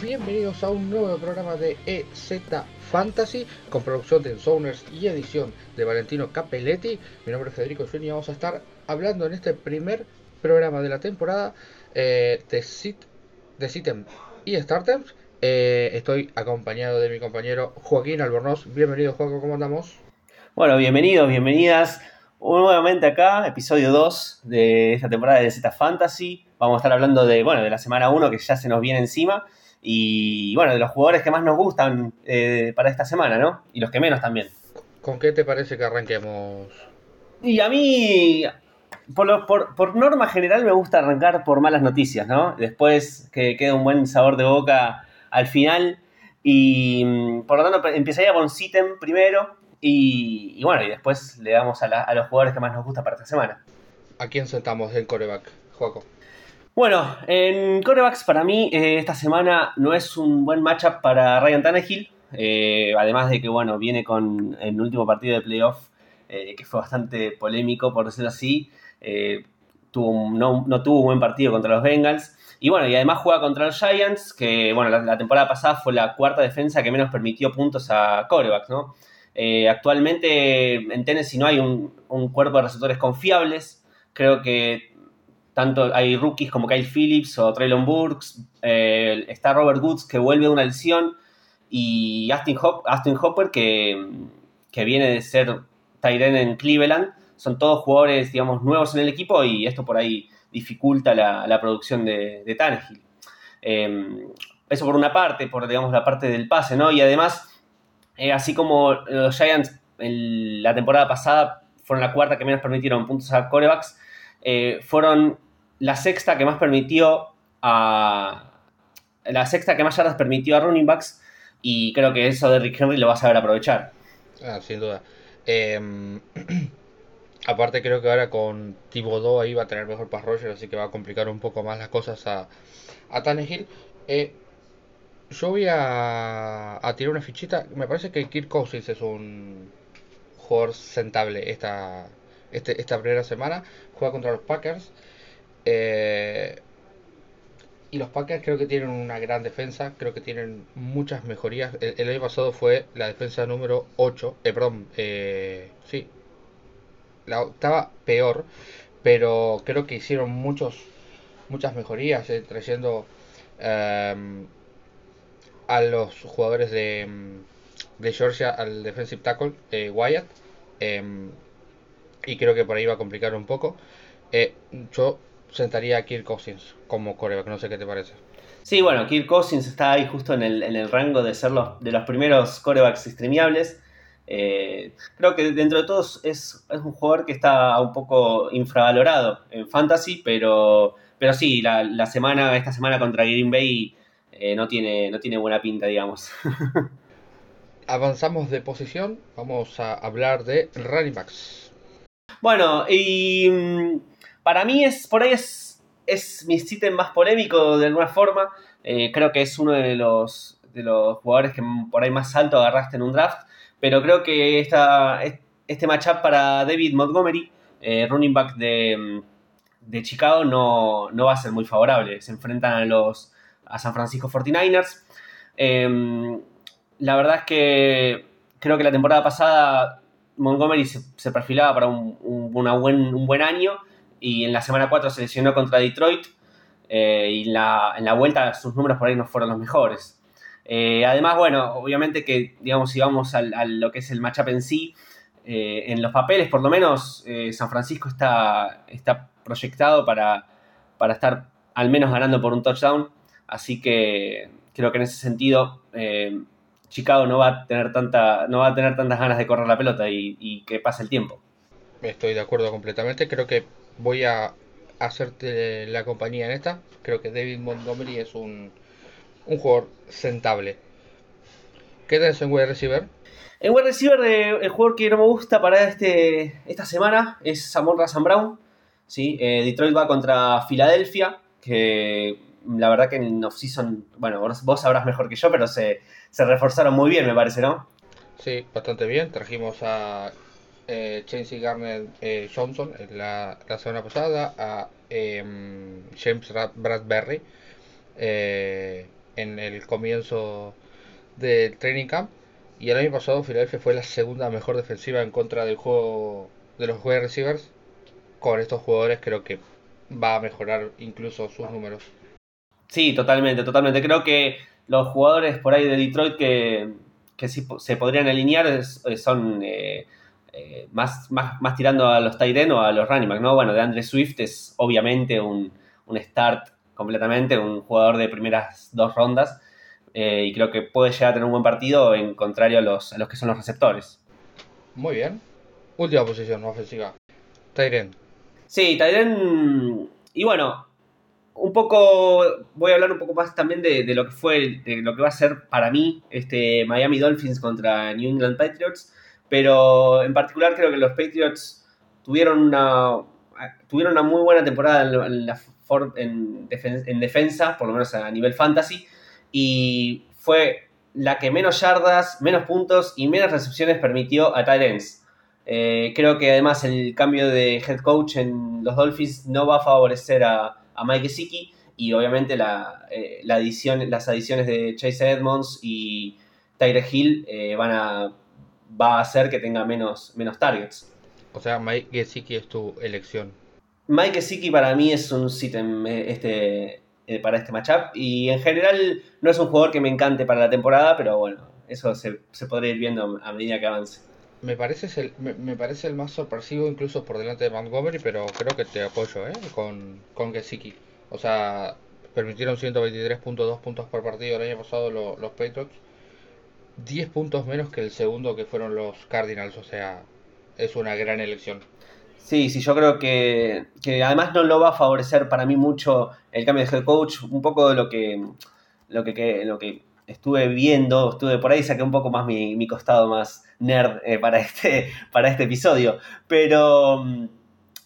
bienvenidos a un nuevo programa de EZ Fantasy con producción de Zoners y edición de Valentino Capelletti. Mi nombre es Federico Swin y vamos a estar hablando en este primer programa de la temporada eh, de, Sit, de Sitem y Startems. Eh, estoy acompañado de mi compañero Joaquín Albornoz. Bienvenido, Joaquín, ¿cómo andamos? Bueno, bienvenidos, bienvenidas nuevamente acá, episodio 2 de esta temporada de Z Fantasy. Vamos a estar hablando de, bueno, de la semana 1 que ya se nos viene encima y, bueno, de los jugadores que más nos gustan eh, para esta semana, ¿no? Y los que menos también. ¿Con qué te parece que arranquemos? Y a mí, por, por, norma general, me gusta arrancar por malas noticias, ¿no? Después que quede un buen sabor de boca al final. Y mm, por lo tanto, empezaría con Sitem primero. Y, bueno, y después le damos a, los jugadores que más nos gusta para esta semana. ¿A quién sentamos en coreback, Joaco? Bueno, en corebacks para mí eh, esta semana no es un buen matchup para Ryan Tannehill. Eh, además de que, bueno, viene con el último partido de playoff eh, que fue bastante polémico, por decirlo así. tuvo no, tuvo un buen partido contra los Bengals. Y bueno, y además juega contra los Giants, que bueno, la, temporada pasada fue la cuarta defensa que menos permitió puntos a corebacks, ¿no? actualmente en Tennessee no hay un cuerpo de receptores confiables. Creo que tanto hay rookies como Kyle Phillips o Traylon Burks, eh, está Robert Woods que vuelve de una lesión y Austin, Hopper que, viene de ser Tyren en Cleveland. Son todos jugadores, digamos, nuevos en el equipo y esto por ahí dificulta la, producción de, de. Em, eso por una parte, por digamos la parte del pase, ¿no? Y además, eh, así como los Giants en la temporada pasada fueron la cuarta que menos permitieron puntos a corebacks, eh, fueron la sexta que más permitió a. La sexta que más yardas permitió a running backs. Y creo que eso de Rick Henry lo va a saber aprovechar. Ah, sin duda. Em, aparte creo que ahora con Thibodeau ahí va a tener mejor pass rusher, así que va a complicar un poco más las cosas a, a Tannehill. Eh, yo voy a, a, tirar una fichita. Me parece que Kirk Cousins es un jugador sentable esta, este, esta primera semana. Juega contra los Packers. Eh, y los Packers creo que tienen una gran defensa, creo que tienen muchas mejorías. El, año pasado fue la defensa número 8, eh, perdón, eh, sí, la octava peor, pero creo que hicieron muchos, muchas mejorías, trayendo em, a los jugadores de, de, Georgia al defensive tackle, Wyatt, em, y creo que por ahí va a complicar un poco. yo sentaría a Kirk Cousins como coreback, no sé qué te parece. Sí, bueno, Kirk Cousins está ahí justo en el, en el rango de ser los, de los primeros corebacks streameables. Eh, creo que dentro de todos es, un jugador que está un poco infravalorado en fantasy, pero, pero sí, la, semana, esta semana contra Green Bay eh, no, tiene, no tiene buena pinta, digamos. Avanzamos de posición, vamos a hablar de running backs. Bueno, y mm, para mí es, por ahí es, es mi ítem más polémico de alguna forma. Eh, creo que es uno de los, de los jugadores que por ahí más alto agarraste en un draft. Pero creo que esta, este matchup para David Montgomery, eh, running back de, Chicago, no, va a ser muy favorable. Se enfrentan a los a San Francisco 49ers. Em, la verdad es que creo que la temporada pasada Montgomery se, perfilaba para un, buen, un buen año y en la semana 4 se lesionó contra Detroit eh, y la, en la vuelta sus números por ahí no fueron los mejores. Eh, además, bueno, obviamente que, digamos, si vamos a, lo que es el matchup en sí, eh, en los papeles por lo menos San Francisco está, está proyectado para, para estar al menos ganando por un touchdown, así que creo que en ese sentido Chicago no va a tener tanta no va a tener tantas ganas de correr la pelota y que pase el tiempo. Estoy de acuerdo completamente. Creo que voy a hacerte la compañía en esta. Creo que David Montgomery es un, un jugador sentable. ¿Qué tenés en wide receiver? En wide receiver, el jugador que no me gusta para este, esta semana es Samon Razan Brown. ¿sí? Eh, Detroit va contra Filadelfia, que la verdad que en off-season, bueno, vos sabrás mejor que yo, pero se, se reforzaron muy bien, me parece, ¿no? Sí, bastante bien. Trajimos a eh, Garner eh, Johnson la, la, semana pasada, a em, James Bradbury eh, en el comienzo del training camp. Y el año pasado Philadelphia fue la segunda mejor defensiva en contra del juego de los wide receivers. Con estos jugadores creo que va a mejorar incluso sus números. Sí, totalmente, totalmente. Creo que los jugadores por ahí de Detroit que, que sí se podrían alinear son eh, eh, más, más, más, tirando a los Tyren o a los running back, ¿no? Bueno, de Andre Swift es obviamente un, un start completamente, un jugador de primeras dos rondas. Eh, y creo que puede llegar a tener un buen partido en contrario a los, a los que son los receptores. Muy bien. Última posición ofensiva. Tyren. Sí, Tyren. Y bueno, un poco. Voy a hablar un poco más también de, lo que fue, de lo que va a ser para mí este Miami Dolphins contra New England Patriots. Pero en particular creo que los Patriots tuvieron una, tuvieron una muy buena temporada en, defensa, por lo menos a nivel fantasy y fue la que menos yardas, menos puntos y menos recepciones permitió a Tyrants. Eh, creo que además el cambio de head coach en los Dolphins no va a favorecer a, Mike Gesicki y obviamente la, eh, la las adiciones de Chase Edmonds y Tyre Hill eh, van a, va a hacer que tenga menos, menos targets. O sea, Mike Gesicki es tu elección. Mike Gesicki para mí es un sitem este, eh, para este matchup. Y en general no es un jugador que me encante para la temporada, pero bueno, eso se, se podría ir viendo a medida que avance. Me parece, el, me, parece el más sorpresivo incluso por delante de Montgomery, pero creo que te apoyo ¿eh? con, con Gesicki. O sea, permitieron 123.2 puntos por partido el año pasado los Patriots. 10 puntos menos que el segundo que fueron los Cardinals, o sea, es una gran elección. Sí, sí, yo creo que, además no lo va a favorecer para mí mucho el cambio de head coach, un poco de lo que, lo que, lo que estuve viendo, estuve por ahí, saqué un poco más mi, costado más nerd eh, para, este, para este episodio, pero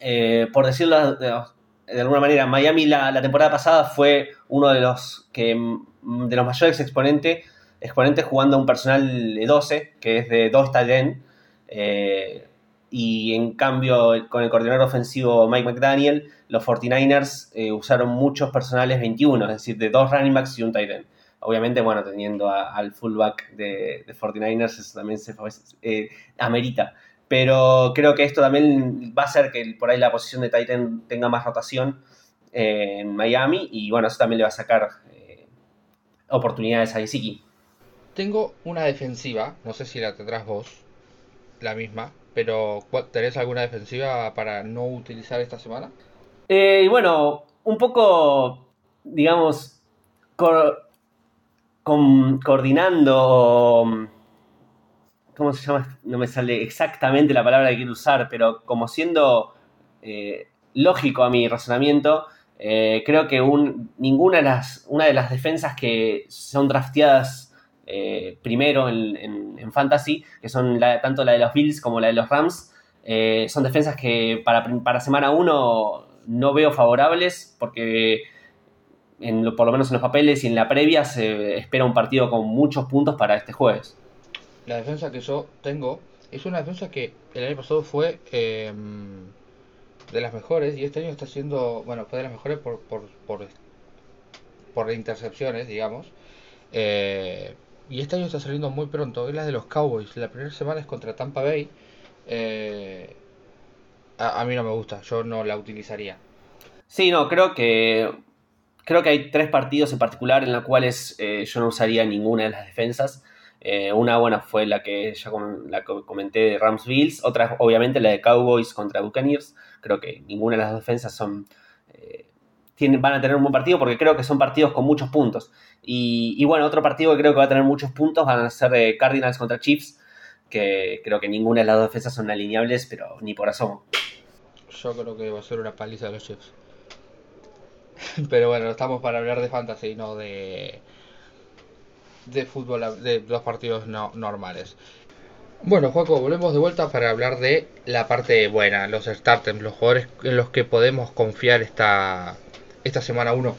eh, por decirlo de, alguna manera, Miami la, temporada pasada fue uno de los, que, de los mayores exponentes, exponentes jugando a un personal de 12, que es de 2 talent. Eh, y en cambio con el coordinador ofensivo Mike McDaniel, los 49ers eh, usaron muchos personales 21, es decir, de dos running backs y un tight end. Obviamente, bueno, teniendo al fullback de, de, 49ers, eso también se eh, amerita. Pero creo que esto también va a hacer que por ahí la posición de tight end tenga más rotación eh, en Miami y bueno, eso también le va a sacar oportunidades a Isiki. Tengo una defensiva, no sé si la tendrás vos, la misma, pero, ¿tenés alguna defensiva para no utilizar esta semana? Eh, bueno, un poco, digamos, coordinando, ¿cómo se llama? No me sale exactamente la palabra que quiero usar, pero como siendo eh, lógico a mi razonamiento, eh, creo que ninguna de las, una de las defensas que son drafteadas eh, primero en, Fantasy, que son tanto la de los Bills como la de los Rams. Eh, son defensas que para, semana 1 no veo favorables porque por lo menos en los papeles y en la previa se espera un partido con muchos puntos para este jueves. La defensa que yo tengo es una defensa que el año pasado fue em, de las mejores y este año está siendo, bueno, fue de las mejores por, por, por, por intercepciones, digamos. Eh, y este año está saliendo muy pronto, es la de los Cowboys. La primera semana es contra Tampa Bay. Eh, a, mí no me gusta, yo no la utilizaría. Sí, no, creo que creo que hay tres partidos en particular en los cuales eh, yo no usaría ninguna de las defensas. Eh, una buena fue la que ya la comenté de Rams Bills, otra obviamente la de Cowboys contra Buccaneers. Creo que ninguna de las defensas son van a tener un buen partido porque creo que son partidos con muchos puntos. Y, bueno, otro partido que creo que va a tener muchos puntos van a ser de Cardinals contra Chiefs, que creo que ninguna de las dos defensas son alineables, pero ni por asomo. Yo creo que va a ser una paliza de los Chiefs. Pero bueno, estamos para hablar de fantasy, no de de fútbol, de los partidos no, normales. Bueno, Juaco, volvemos de vuelta para hablar de la parte buena, los starters, los jugadores en los que podemos confiar esta, esta semana 1.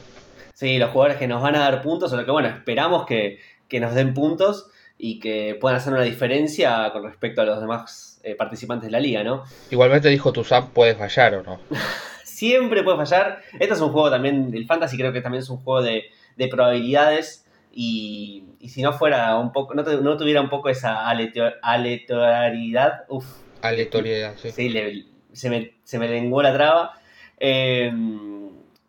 Sí, los jugadores que nos van a dar puntos, o lo que bueno, esperamos que, nos den puntos y que puedan hacer una diferencia con respecto a los demás eh, participantes de la liga, ¿no? Igualmente dijo tu Sam, puede fallar o no. Siempre puede fallar. Este es un juego también, el Fantasy creo que también es un juego de, probabilidades. Y, si no fuera un poco, no, no tuviera un poco esa aleatoriedad, uff. Aleatoriedad, sí. Sí, se, me, se me lenguó la traba. Eh,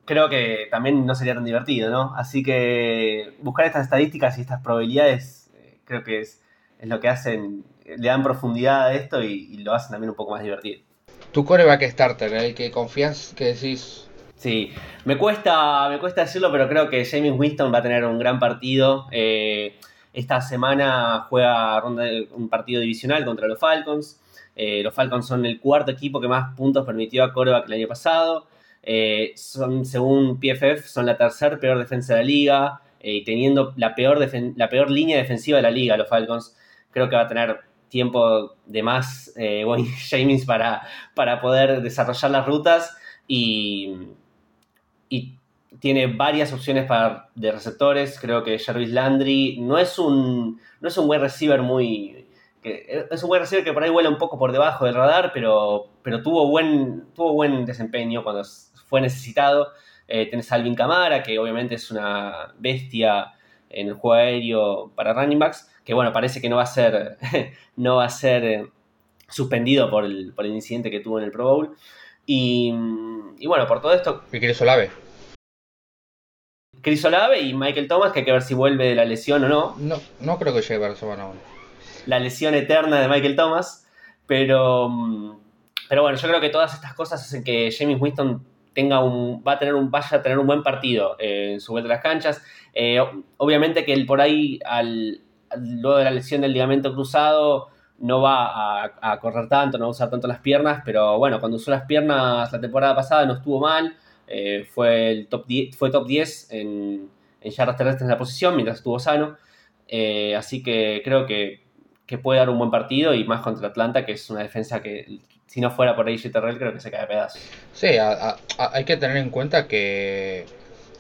creo que también no sería tan divertido, ¿no? Así que buscar estas estadísticas y estas probabilidades eh, creo que es, es, lo que hacen, le dan profundidad a esto y, lo hacen también un poco más divertido. Tu coreback starter, el que confías que decís... Sí, me cuesta, me cuesta decirlo, pero creo que James Winston va a tener un gran partido. Eh, esta semana juega un partido divisional contra los Falcons. Eh, los Falcons son el cuarto equipo que más puntos permitió a coreback el año pasado. Eh, son, según PFF, son la tercera peor defensa de la liga eh, y teniendo la peor, la peor línea defensiva de la liga, los Falcons. Creo que va a tener tiempo de más eh, Wayne James para, para poder desarrollar las rutas y, y tiene varias opciones para, de receptores. Creo que Jarvis Landry no es un, no es un buen receiver muy, es un buen receiver que por ahí vuela un poco por debajo del radar, pero, pero tuvo, buen, tuvo buen desempeño cuando fue necesitado. Eh, tenés a Alvin Camara, que obviamente es una bestia en el juego aéreo para running backs, que bueno, parece que no va a ser, no va a ser eh, suspendido por el, por el, incidente que tuvo en el Pro Bowl. Y, y bueno, por todo esto... ¿Y Chris Olave? Chris Olave y Michael Thomas, que hay que ver si vuelve de la lesión o no. No, no creo que llegue para semana La lesión eterna de Michael Thomas. Pero, pero bueno, yo creo que todas estas cosas hacen que James Winston tenga un, va a tener un, vaya a tener un buen partido eh, en su vuelta a las canchas. Eh, obviamente que él por ahí, luego de la lesión del ligamento cruzado, no va a, correr tanto, no va a usar tanto las piernas, pero bueno, cuando usó las piernas la temporada pasada no estuvo mal, eh, fue, top 10, fue top 10 en, en yardas terrestres en la posición mientras estuvo sano, así que creo que, que, puede dar un buen partido y más contra Atlanta, que es una defensa que si no fuera por AJ Terrell, creo que se cae a pedazos. Sí, hay que tener en cuenta que,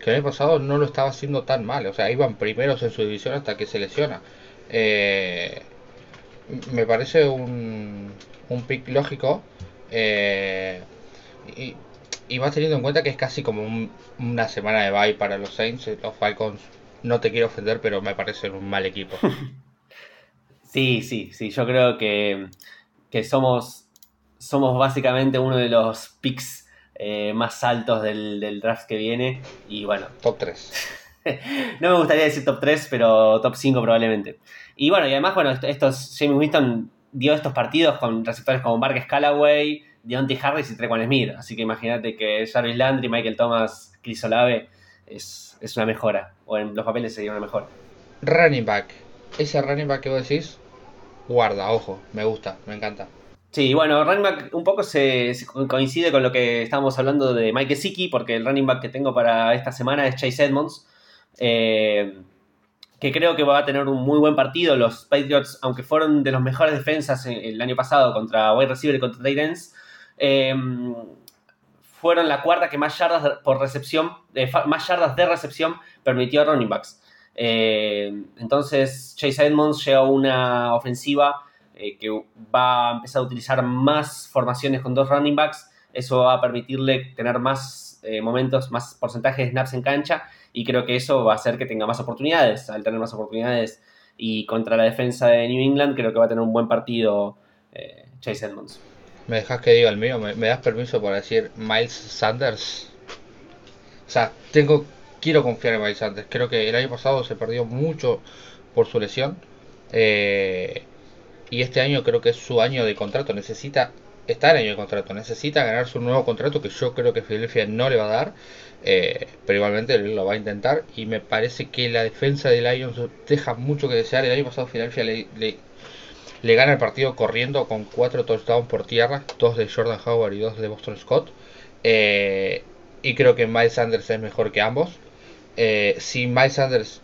que, el año pasado no lo estaba haciendo tan mal. O sea, iban primeros en su división hasta que se lesiona. Eh, me parece un, un pick lógico. Eh, y, y, más teniendo en cuenta que es casi como una semana de bye para los Saints. Los Falcons, no te quiero ofender, pero me parecen un mal equipo. sí, sí, sí. Yo creo que, que somos somos básicamente uno de los picks eh, más altos del, draft que viene. Y bueno. Top 3. no me gustaría decir top 3, pero top 5 probablemente. Y bueno, y además, bueno, estos, James Winston dio estos partidos con receptores como Mark Callaway, Deontay Harris y Trequan Smith. Así que imagínate que Jarvis Landry, Michael Thomas, Chris Olave es, es una mejora. O en los papeles sería una mejora. Running back. Ese running back que vos decís, guarda, ojo, me gusta, me encanta. Sí, bueno, running back un poco se, coincide con lo que estábamos hablando de Mike Siki, porque el running back que tengo para esta semana es Chase Edmonds, eh, que creo que va a tener un muy buen partido. Los Patriots, aunque fueron de los mejores defensas el año pasado contra wide receiver y contra tight ends, eh, fueron la cuarta que más yardas por recepción, más yardas de recepción permitió a running backs. Eh, entonces Chase Edmonds lleva una ofensiva eh, que va a empezar a utilizar más formaciones con dos running backs. Eso va a permitirle tener más eh, momentos, más porcentaje de snaps en cancha y creo que eso va a hacer que tenga más oportunidades. Al tener más oportunidades y contra la defensa de New England, creo que va a tener un buen partido eh, Chase Edmonds. ¿Me dejas que diga el mío? ¿Me, das permiso para decir Miles Sanders? O sea, tengo, quiero confiar en Miles Sanders. Creo que el año pasado se perdió mucho por su lesión. Y este año creo que es su año de contrato. Necesita estar en año de contrato, necesita ganar su nuevo contrato que yo creo que Philadelphia no le va a dar, eh, pero igualmente lo va a intentar. Y me parece que la defensa de Lions deja mucho que desear. El año pasado Philadelphia le, le, gana el partido corriendo con cuatro touchdowns por tierra, dos de Jordan Howard y dos de Boston Scott. Eh, y creo que Miles Sanders es mejor que ambos. Eh, si Miles Sanders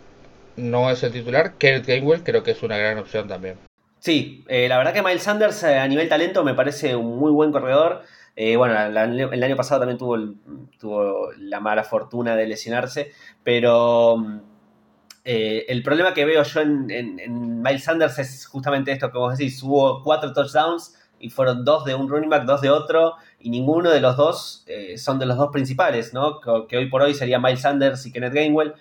no es el titular, Kenneth Gainwell creo que es una gran opción también. Sí, eh, la verdad que Miles Sanders eh, a nivel talento me parece un muy buen corredor. Eh, bueno, el año pasado también tuvo, tuvo la mala fortuna de lesionarse, pero el problema que veo yo en, Miles Sanders es justamente esto que vos decís, hubo cuatro touchdowns y fueron dos de un running back, dos de otro, y ninguno de los dos son de los dos principales, ¿no? Que, que, hoy por hoy sería Miles Sanders y Kenneth Gainwell.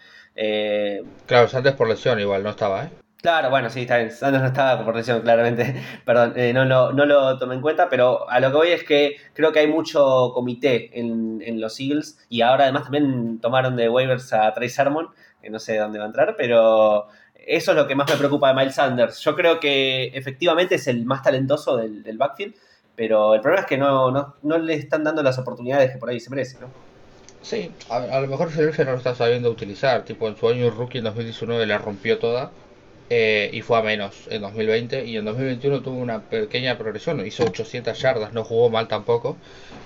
Claro, Sanders por lesión igual, no estaba, ¿eh? Claro, bueno, sí, está bien. Sanders no estaba por lesión, claramente. Perdón, eh, no, lo tomé en cuenta, pero a lo que voy es que creo que hay mucho comité en, los Eagles y ahora además también tomaron de waivers a Trey Sermon, que no sé dónde va a entrar, pero eso es lo que más me preocupa de Miles Sanders. Yo creo que efectivamente es el más talentoso del, del backfield, pero el problema es que no, no, no, le están dando las oportunidades que por ahí se merece, ¿no? Sí, a, lo mejor Filadelfia no lo está sabiendo utilizar. Tipo, en su año rookie en 2019 la rompió toda eh, y fue a menos en 2020. Y en 2021 tuvo una pequeña progresión. Hizo 800 yardas, no jugó mal tampoco.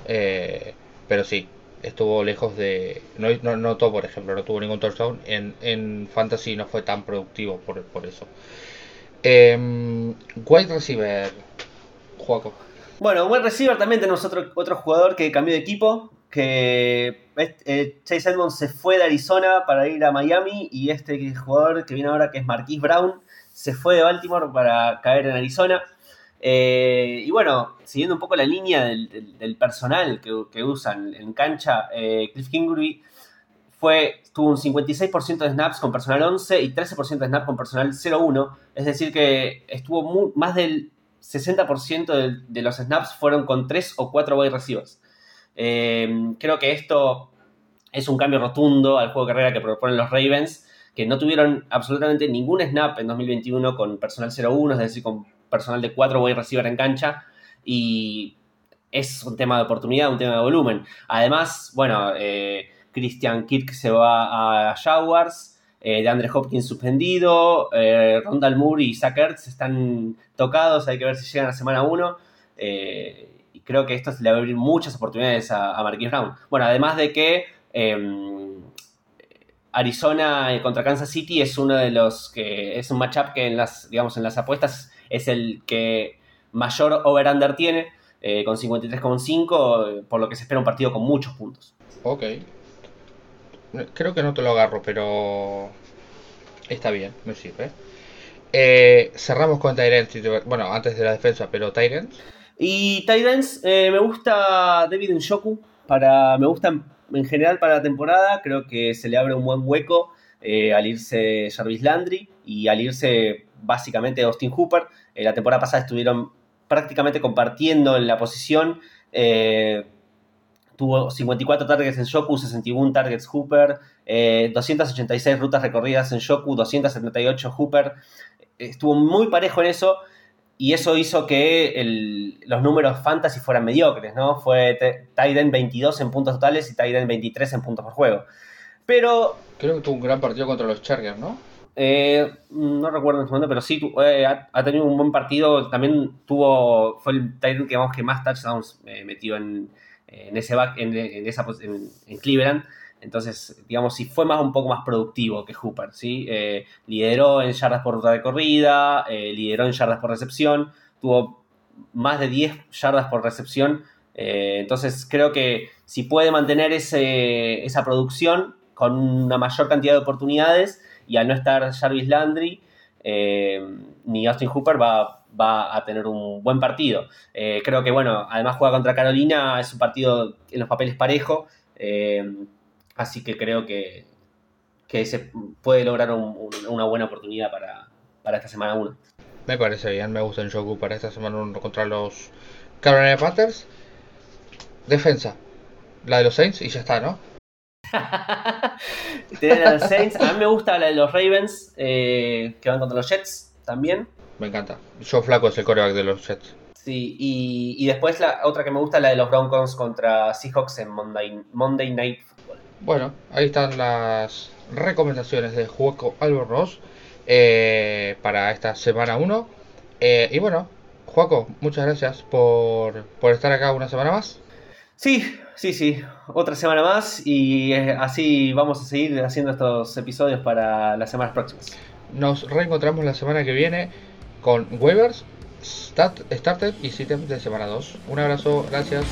Eh, pero sí, estuvo lejos de. No, no, no todo, por ejemplo, no tuvo ningún touchdown. En, en Fantasy no fue tan productivo por, por eso. Eh, receiver, Juaco. Bueno, wide receiver también tenemos otro, otro jugador que cambió de equipo que eh, Chase Edmonds se fue de Arizona para ir a Miami y este jugador que viene ahora, que es Marquise Brown, se fue de Baltimore para caer en Arizona. Eh, y bueno, siguiendo un poco la línea del, personal que, usan en cancha, eh, Cliff Kingsbury fue, tuvo un 56% de snaps con personal 11 y 13% de snaps con personal 0-1. Es decir, que estuvo más del 60% de, de, los snaps fueron con 3 o 4 wide receivers. Eh, creo que esto es un cambio rotundo al juego de carrera que proponen los Ravens, que no tuvieron absolutamente ningún snap en 2021 con personal 0-1, es decir, con personal de 4 wide receiver en cancha. Y es un tema de oportunidad, un tema de volumen. Además, bueno, eh, Christian Kirk se va a Jaguars. Eh, de Andre Hopkins suspendido, eh, Rondal Moore y Zach Ertz están tocados, hay que ver si llegan a semana 1. Eh, creo que esto le va a abrir muchas oportunidades a, a Marquise Brown. Bueno, además de que em, Arizona contra Kansas City es uno de los que es un matchup que en las, digamos, en las apuestas es el que mayor over-under tiene, eh, con 53,5, por lo que se espera un partido con muchos puntos. Ok. Creo que no te lo agarro, pero está bien, me sirve. Eh, cerramos con Tyrants, bueno, antes de la defensa, pero Tyrants. Y Titans, eh, me gusta David Nshoku, para, me gusta en general para la temporada, creo que se le abre un buen hueco eh, al irse Jarvis Landry y al irse básicamente Austin Hooper. Eh, la temporada pasada estuvieron prácticamente compartiendo en la posición. tuvo 54 targets en Shoku, 61 targets Hooper, 286 rutas recorridas en Shoku, 278 Hooper. Estuvo muy parejo en eso y eso hizo que los números fantasy fueran mediocres, ¿no? Fue Tiden 22 en puntos totales y Tiden 23 en puntos por juego. Pero... Creo que tuvo un gran partido contra los Chargers, ¿no? Eh, no recuerdo en este momento, pero sí eh, ha, tenido un buen partido. También tuvo, fue el Tiden que, que más touchdowns eh, metió en, ese back, en, esa, en Cleveland. Entonces, digamos, si fue más un poco más productivo que Hooper, ¿sí? Eh, lideró en yardas por ruta de corrida, eh, lideró en yardas por recepción, tuvo más de 10 yardas por recepción. Eh, entonces, creo que si puede mantener ese, esa producción con una mayor cantidad de oportunidades y al no estar Jarvis Landry, ni Austin Hooper va, va, a tener un buen partido. creo que, bueno, además juega contra Carolina, es un partido en los papeles parejo. Así que creo que, se puede lograr una buena oportunidad para, esta semana 1. Me parece bien, me gusta el Shoku para esta semana 1 contra los Carolina Panthers. Defensa, la de los Saints y ya está, ¿no? Tienen a los Saints. A mí me gusta la de los Ravens, eh, que van contra los Jets también. Me encanta. Joe Flaco es el coreback de los Jets. Sí, y, después la otra que me gusta la de los Broncos contra Seahawks en Monday, Monday Night bueno, ahí están las recomendaciones de Juego Albornoz eh, para esta semana 1. Eh, y bueno, Juaco, muchas gracias por, estar acá una semana más. Sí, sí, sí, otra semana más y eh, así vamos a seguir haciendo estos episodios para las semanas próximas. Nos reencontramos la semana que viene con waivers, start, starter y sitem de semana 2. Un abrazo, gracias.